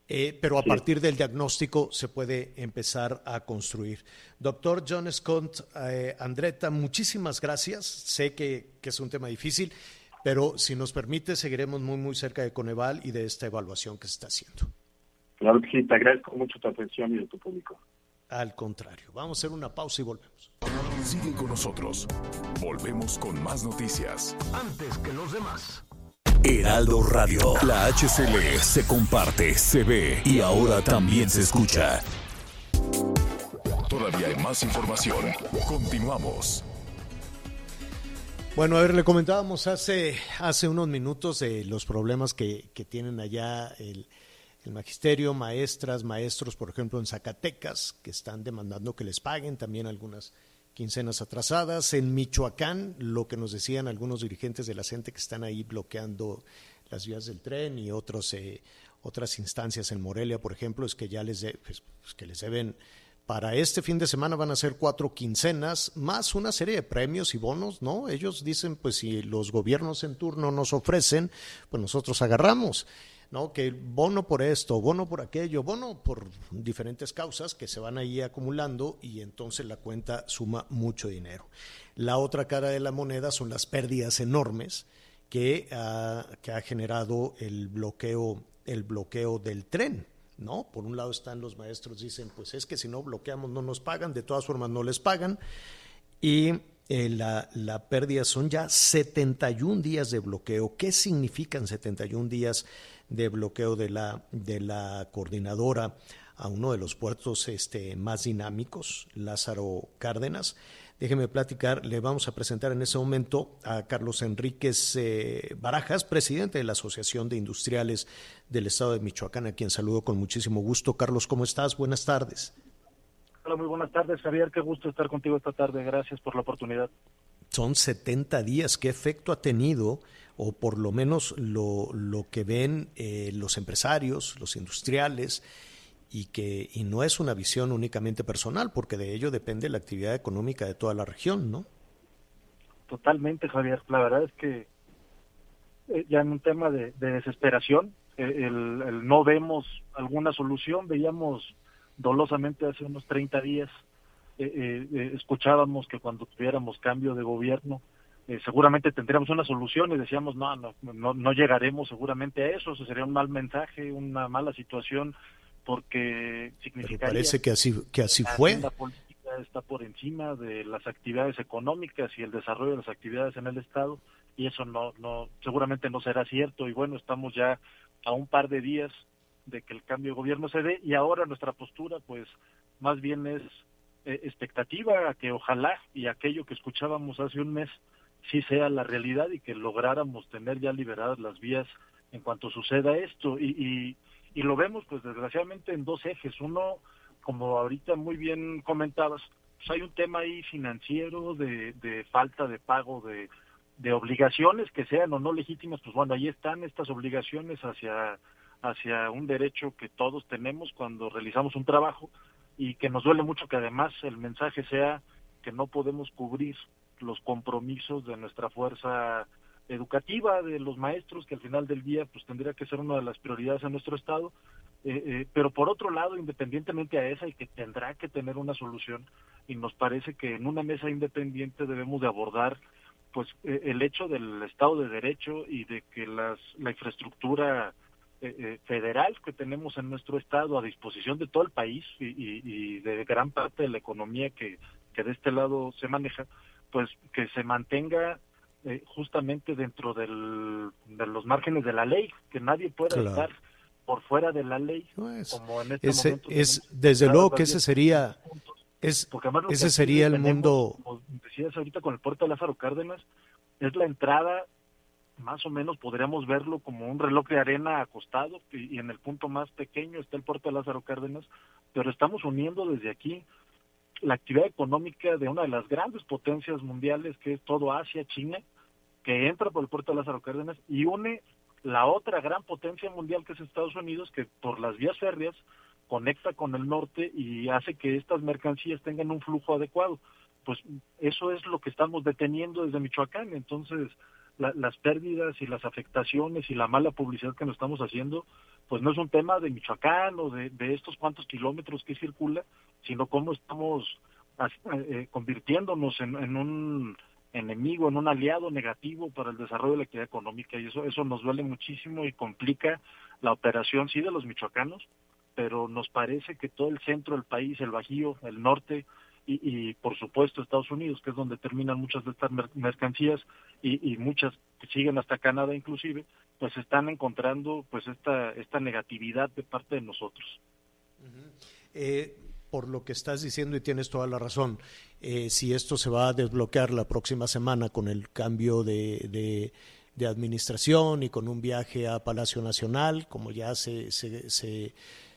eh, pero a partir del diagnóstico se puede empezar a construir. Doctor John Scott eh, Andretta, muchísimas gracias. Sé que, que, es un tema difícil, pero si nos permite, seguiremos muy, muy cerca de Coneval y de esta evaluación que se está haciendo. Claro que sí, te agradezco mucho tu atención y de tu público. Al contrario, vamos a hacer una pausa y volvemos. Sigue con nosotros. Volvemos con más noticias. Antes que los demás. Heraldo Radio. La HCL se comparte, se ve y ahora también se escucha. Todavía hay más información. Continuamos. Bueno, a ver, le comentábamos hace, hace unos minutos de los problemas que, que tienen allá el, el magisterio, maestras, maestros, por ejemplo, en Zacatecas, que están demandando que les paguen también algunas quincenas atrasadas. En Michoacán, lo que nos decían algunos dirigentes de la gente que están ahí bloqueando las vías del tren y otros, eh, otras instancias en Morelia, por ejemplo, es que ya les, pues, pues, que les deben para este fin de semana van a ser cuatro quincenas, más una serie de premios y bonos, ¿no? Ellos dicen, pues si los gobiernos en turno nos ofrecen, pues nosotros agarramos. ¿No? Que bono por esto, bono por aquello, bono por diferentes causas que se van ahí acumulando y entonces la cuenta suma mucho dinero. La otra cara de la moneda son las pérdidas enormes que ha, que ha generado el bloqueo, el bloqueo del tren. ¿No? Por un lado están los maestros, dicen, pues es que si no bloqueamos no nos pagan, de todas formas no les pagan. Y eh, la, la, pérdida son ya 71 días de bloqueo. ¿Qué significan 71 días de bloqueo de la, de la coordinadora a uno de los puertos este, más dinámicos, Lázaro Cárdenas. Déjeme platicar, le vamos a presentar en ese momento a Carlos Enríquez eh, Barajas, presidente de la Asociación de Industriales del Estado de Michoacán, a quien saludo con muchísimo gusto. Carlos, ¿cómo estás? Buenas tardes. Hola, muy buenas tardes, Javier. Qué gusto estar contigo esta tarde. Gracias por la oportunidad. Son 70 días. ¿Qué efecto ha tenido o por lo menos lo, lo que ven eh, los empresarios, los industriales, y que y no es una visión únicamente personal, porque de ello depende la actividad económica de toda la región, ¿no? Totalmente, Javier. La verdad es que eh, ya en un tema de, desesperación, eh, el, no vemos alguna solución, veíamos dolosamente hace unos 30 días, escuchábamos que cuando tuviéramos cambio de gobierno, eh, seguramente tendríamos una solución y decíamos, no, no, no, no llegaremos seguramente a eso, eso sería un mal mensaje, una mala situación, porque significaría... parece que así, que así fue. La política está por encima de las actividades económicas y el desarrollo de las actividades en el Estado, y eso no, no, seguramente no será cierto, y bueno, estamos ya a un par de días de que el cambio de gobierno se dé, y ahora nuestra postura, pues, más bien es eh, expectativa a que ojalá y aquello que escuchábamos hace un mes sí sea la realidad y que lográramos tener ya liberadas las vías en cuanto suceda esto. Y, y, lo vemos, pues desgraciadamente, en dos ejes. Uno, como ahorita muy bien comentabas, pues hay un tema ahí financiero de, de falta de pago de, de obligaciones que sean o no legítimas, pues bueno, ahí están estas obligaciones hacia, hacia un derecho que todos tenemos cuando realizamos un trabajo y que nos duele mucho que además el mensaje sea que no podemos cubrir los compromisos de nuestra fuerza educativa, de los maestros, que al final del día pues tendría que ser una de las prioridades en nuestro Estado. Eh, eh, pero por otro lado, independientemente a esa y que tendrá que tener una solución, y nos parece que en una mesa independiente debemos de abordar pues eh, el hecho del Estado de Derecho y de que las, la infraestructura federal que tenemos en nuestro Estado a disposición de todo el país y, y de gran parte de la economía que, que de este lado se maneja, pues que se mantenga eh, justamente dentro del, de los márgenes de la ley, que nadie pueda estar por fuera de la ley, como en este ese, Es, desde luego que ese sería, es, ese sería el mundo... Como decías ahorita con el puerto de Lázaro Cárdenas, es la entrada, más o menos podríamos verlo como un reloj de arena acostado, y, y en el punto más pequeño está el puerto de Lázaro Cárdenas, pero estamos uniendo desde aquí la actividad económica de una de las grandes potencias mundiales, que es todo Asia, China, que entra por el puerto de Lázaro Cárdenas y une la otra gran potencia mundial que es Estados Unidos, que por las vías férreas conecta con el norte y hace que estas mercancías tengan un flujo adecuado. Pues eso es lo que estamos deteniendo desde Michoacán. Entonces, las pérdidas y las afectaciones y la mala publicidad que nos estamos haciendo, pues no es un tema de Michoacán o de, de estos cuantos kilómetros que circula, sino cómo estamos eh, convirtiéndonos en, un enemigo, en un aliado negativo para el desarrollo de la actividad económica y eso eso nos duele muchísimo y complica la operación sí de los michoacanos, pero nos parece que todo el centro del país, el Bajío, el norte y, por supuesto Estados Unidos, que es donde terminan muchas de estas mercancías y, muchas que siguen hasta Canadá inclusive, pues están encontrando pues esta esta negatividad de parte de nosotros. eh, por lo que estás diciendo y tienes toda la razón. Eh, si esto se va a desbloquear la próxima semana con el cambio de, de, administración y con un viaje a Palacio Nacional, como ya se, se, se,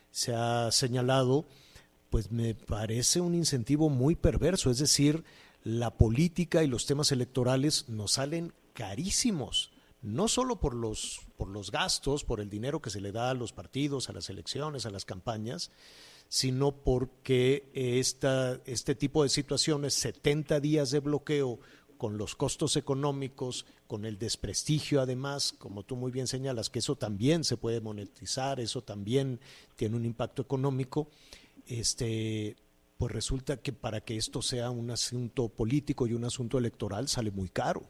se ha señalado, pues me parece un incentivo muy perverso. Es decir, la política y los temas electorales nos salen carísimos no solo por los, por los gastos, por el dinero que se le da a los partidos, a las elecciones, a las campañas, sino porque esta, este tipo de situaciones, 70 días de bloqueo con los costos económicos, con el desprestigio además, como tú muy bien señalas, que eso también se puede monetizar, eso también tiene un impacto económico, este, pues resulta que para que esto sea un asunto político y un asunto electoral sale muy caro.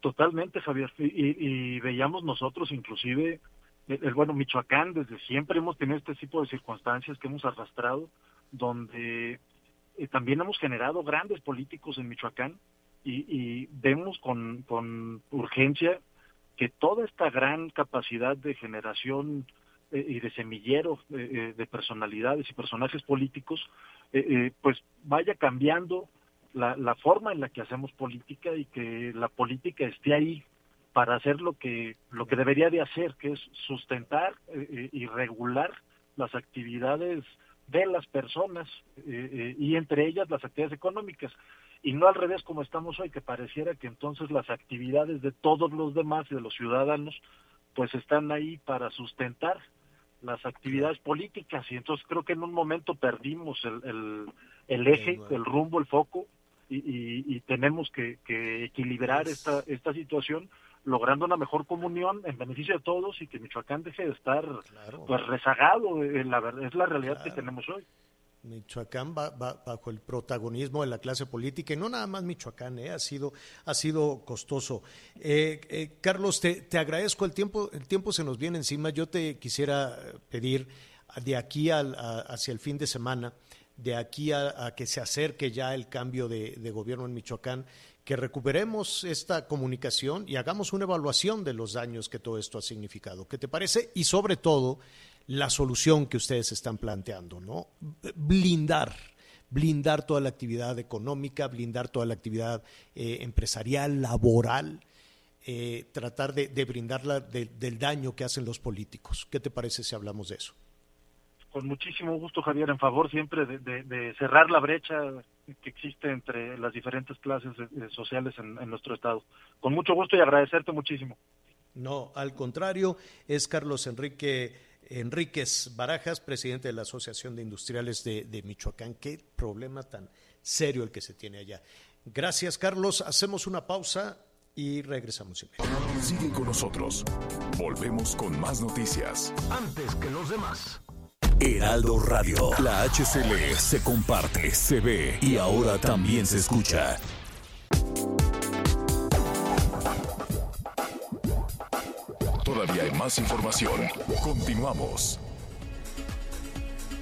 Totalmente, Javier. Y, y veíamos nosotros inclusive bueno, Michoacán desde siempre hemos tenido este tipo de circunstancias que hemos arrastrado, donde eh, también hemos generado grandes políticos en Michoacán y, vemos con, con, urgencia que toda esta gran capacidad de generación eh, y de semillero eh, de personalidades y personajes políticos, pues vaya cambiando la, la forma en la que hacemos política y que la política esté ahí para hacer lo que lo que debería de hacer, que es sustentar eh, eh, y regular las actividades de las personas eh, y entre ellas las actividades económicas. Y no al revés como estamos hoy que pareciera que entonces las actividades de todos los demás y de los ciudadanos pues están ahí para sustentar las actividades políticas. Y entonces creo que en un momento perdimos el, el, eje, el rumbo, el foco y, tenemos que, que equilibrar esta, esta situación logrando una mejor comunión en beneficio de todos y que Michoacán deje de estar pues rezagado, en la, es la realidad que tenemos hoy. Michoacán va, bajo el protagonismo de la clase política y no nada más Michoacán, eh, ha, sido, ha sido costoso. Eh, eh, Carlos, te, te, agradezco el tiempo, el tiempo se nos viene encima. Yo te quisiera pedir de aquí al, hacia el fin de semana, de aquí a, que se acerque ya el cambio de, de gobierno en Michoacán, que recuperemos esta comunicación y hagamos una evaluación de los daños que todo esto ha significado. ¿Qué te parece? Y sobre todo, la solución que ustedes están planteando, ¿no? Blindar, blindar toda la actividad económica, blindar toda la actividad eh, empresarial, laboral, eh, tratar de, brindarla del daño que hacen los políticos. ¿Qué te parece si hablamos de eso? Con muchísimo gusto, Javier, en favor siempre de cerrar la brecha que existe entre las diferentes clases sociales en, nuestro estado. Con mucho gusto y agradecerte muchísimo. No, al contrario, es Carlos Enrique Enríquez Barajas, presidente de la Asociación de Industriales de, Michoacán. Qué problema tan serio el que se tiene allá. Gracias, Carlos. Hacemos una pausa y regresamos. Sigue con nosotros. Volvemos con más noticias. Antes que los demás. Heraldo Radio. La HCL se comparte, se ve y ahora también se escucha. Todavía hay más información. Continuamos.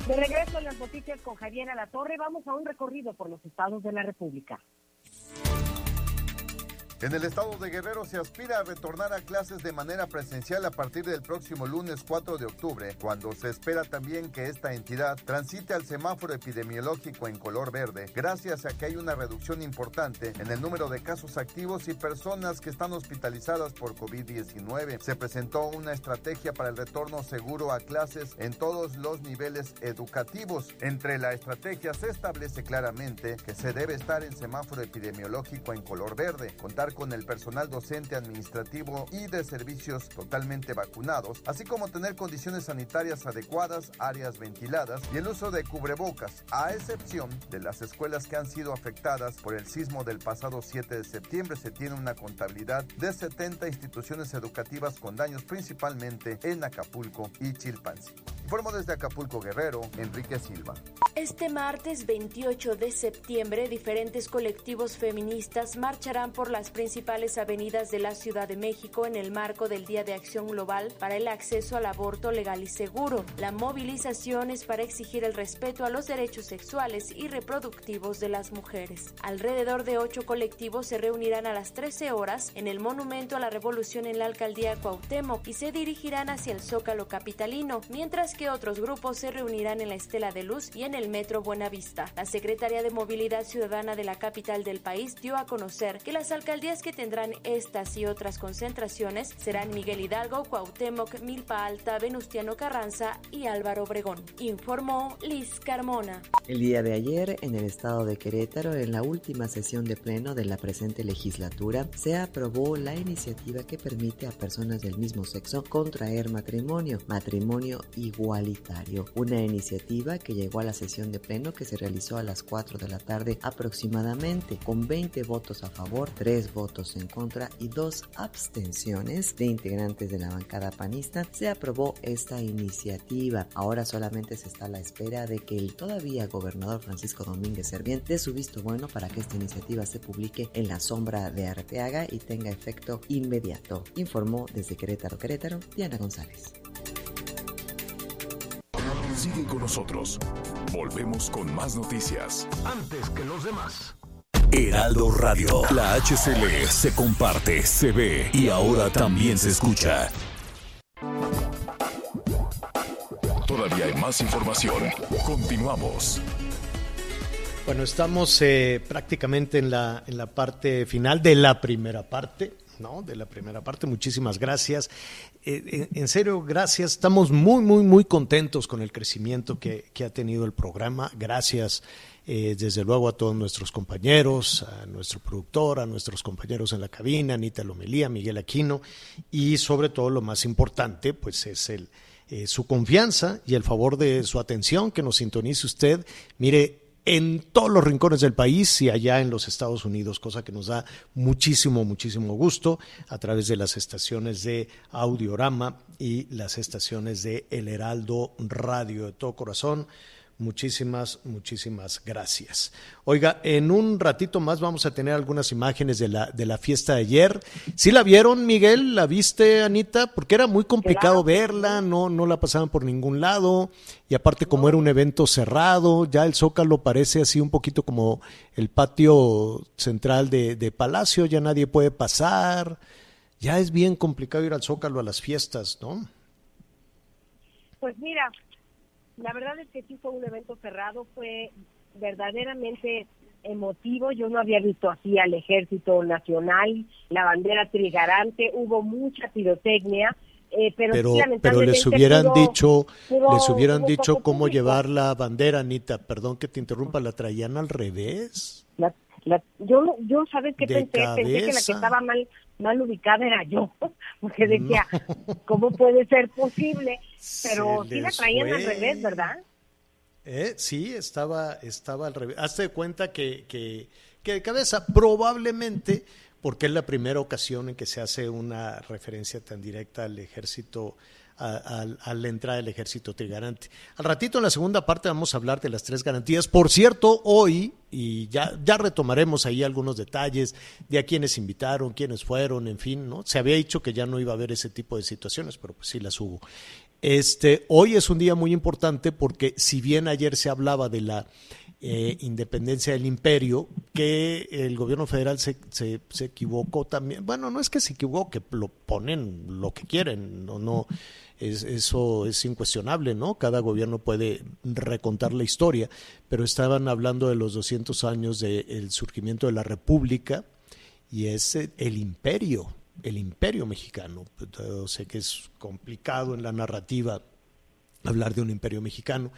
De regreso en las noticias con Javier Torre, vamos a un recorrido por los estados de la República. En el estado de Guerrero se aspira a retornar a clases de manera presencial a partir del próximo lunes 4 de octubre, cuando se espera también que esta entidad transite al semáforo epidemiológico en color verde, gracias a que hay una reducción importante en el número de casos activos y personas que están hospitalizadas por COVID-19. Se presentó una estrategia para el retorno seguro a clases en todos los niveles educativos. Entre la estrategia se establece claramente que se debe estar en semáforo epidemiológico en color verde, contar con el personal docente, administrativo y de servicios totalmente vacunados, así como tener condiciones sanitarias adecuadas, áreas ventiladas y el uso de cubrebocas, a excepción de las escuelas que han sido afectadas por el sismo del pasado 7 de septiembre. Se tiene una contabilidad de 70 instituciones educativas con daños principalmente en Acapulco y Chilpancingo. Informo desde Acapulco Guerrero, Enrique Silva. Este martes 28 de septiembre, diferentes colectivos feministas marcharán por las principales avenidas de la Ciudad de México en el marco del Día de Acción Global para el acceso al aborto legal y seguro. La movilización es para exigir el respeto a los derechos sexuales y reproductivos de las mujeres. Alrededor de ocho colectivos se reunirán a las 13 horas en el Monumento a la Revolución en la Alcaldía Cuauhtémoc y se dirigirán hacia el Zócalo Capitalino, mientras que que otros grupos se reunirán en la Estela de Luz y en el Metro Buenavista. La Secretaría de Movilidad Ciudadana de la capital del país dio a conocer que las alcaldías que tendrán estas y otras concentraciones serán Miguel Hidalgo, Cuauhtémoc, Milpa Alta, Venustiano Carranza y Álvaro Obregón. Informó Liz Carmona. El día de ayer, en el estado de Querétaro, en la última sesión de pleno de la presente legislatura, se aprobó la iniciativa que permite a personas del mismo sexo contraer matrimonio, matrimonio igualitario. Una iniciativa que llegó a la sesión de pleno que se realizó a las 4 de la tarde aproximadamente, con 20 votos a favor, 3 votos en contra y 2 abstenciones de integrantes de la bancada panista, se aprobó esta iniciativa. Ahora solamente se está a la espera de que el todavía gobernador Francisco Domínguez Servién dé su visto bueno para que esta iniciativa se publique en la sombra de Arteaga y tenga efecto inmediato, informó desde Querétaro, Querétaro, Diana González. Sigue con nosotros. Volvemos con más noticias. Antes que los demás. Heraldo Radio. La HCL se comparte, se ve y ahora también se escucha. Todavía hay más información. Continuamos. Bueno, estamos eh, prácticamente en la, en la parte final de la primera parte. ¿No? De la primera parte. Muchísimas gracias. Eh, en, serio, gracias. Estamos muy, muy, muy contentos con el crecimiento que, que ha tenido el programa. Gracias, eh, desde luego, a todos nuestros compañeros, a nuestro productor, a nuestros compañeros en la cabina, Anita Lomelía, Miguel Aquino, y sobre todo lo más importante, pues es el, eh, su confianza y el favor de su atención, que nos sintonice usted. Mire, en todos los rincones del país y allá en los Estados Unidos, cosa que nos da muchísimo, muchísimo gusto a través de las estaciones de Audiorama y las estaciones de El Heraldo Radio de todo corazón. Muchísimas, muchísimas gracias. Oiga, en un ratito más vamos a tener algunas imágenes de la, de la fiesta de ayer. ¿Sí la vieron, Miguel? ¿La viste, Anita? Porque era muy complicado verla, no, no la pasaban por ningún lado. Y aparte, como era un evento cerrado, ya el Zócalo parece así un poquito como el patio central de, de Palacio, ya nadie puede pasar. Ya es bien complicado ir al Zócalo a las fiestas, ¿no? Pues mira, la verdad es que sí fue un evento cerrado, fue verdaderamente emotivo. Yo no había visto así al Ejército Nacional, la bandera trigarante, hubo mucha pirotecnia. Eh, pero, pero, sí, pero les hubieran pudo, dicho, pudo, les hubieran dicho cómo público. llevar la bandera, Anita. Perdón que te interrumpa, la traían al revés. La, la, yo, yo, ¿sabes qué pensé? Pensé que la que estaba mal, mal ubicada era yo, [LAUGHS] porque decía, ¿cómo puede ser posible? Pero sí la traían al revés, ¿verdad? Eh, sí, estaba, estaba al revés. Hazte cuenta que, que, que de cabeza, probablemente, porque es la primera ocasión en que se hace una referencia tan directa al ejército, a, a- a entrada del ejército trigarante. Al ratito, en la segunda parte, vamos a hablar de las tres garantías. Por cierto, hoy, y ya, ya retomaremos ahí algunos detalles de a quienes invitaron, quiénes fueron, en fin, ¿no? Se había dicho que ya no iba a haber ese tipo de situaciones, pero pues sí las hubo. Este, hoy es un día muy importante porque si bien ayer se hablaba de la eh, independencia del imperio, que el gobierno federal se, se, se equivocó también. Bueno, no es que se equivoque, lo ponen lo que quieren, no, no, es, eso es incuestionable, ¿no? Cada gobierno puede recontar la historia, pero estaban hablando de los 200 años del surgimiento de la República y es eh, el imperio, el imperio mexicano. Sé que es complicado en la narrativa hablar de un imperio mexicano,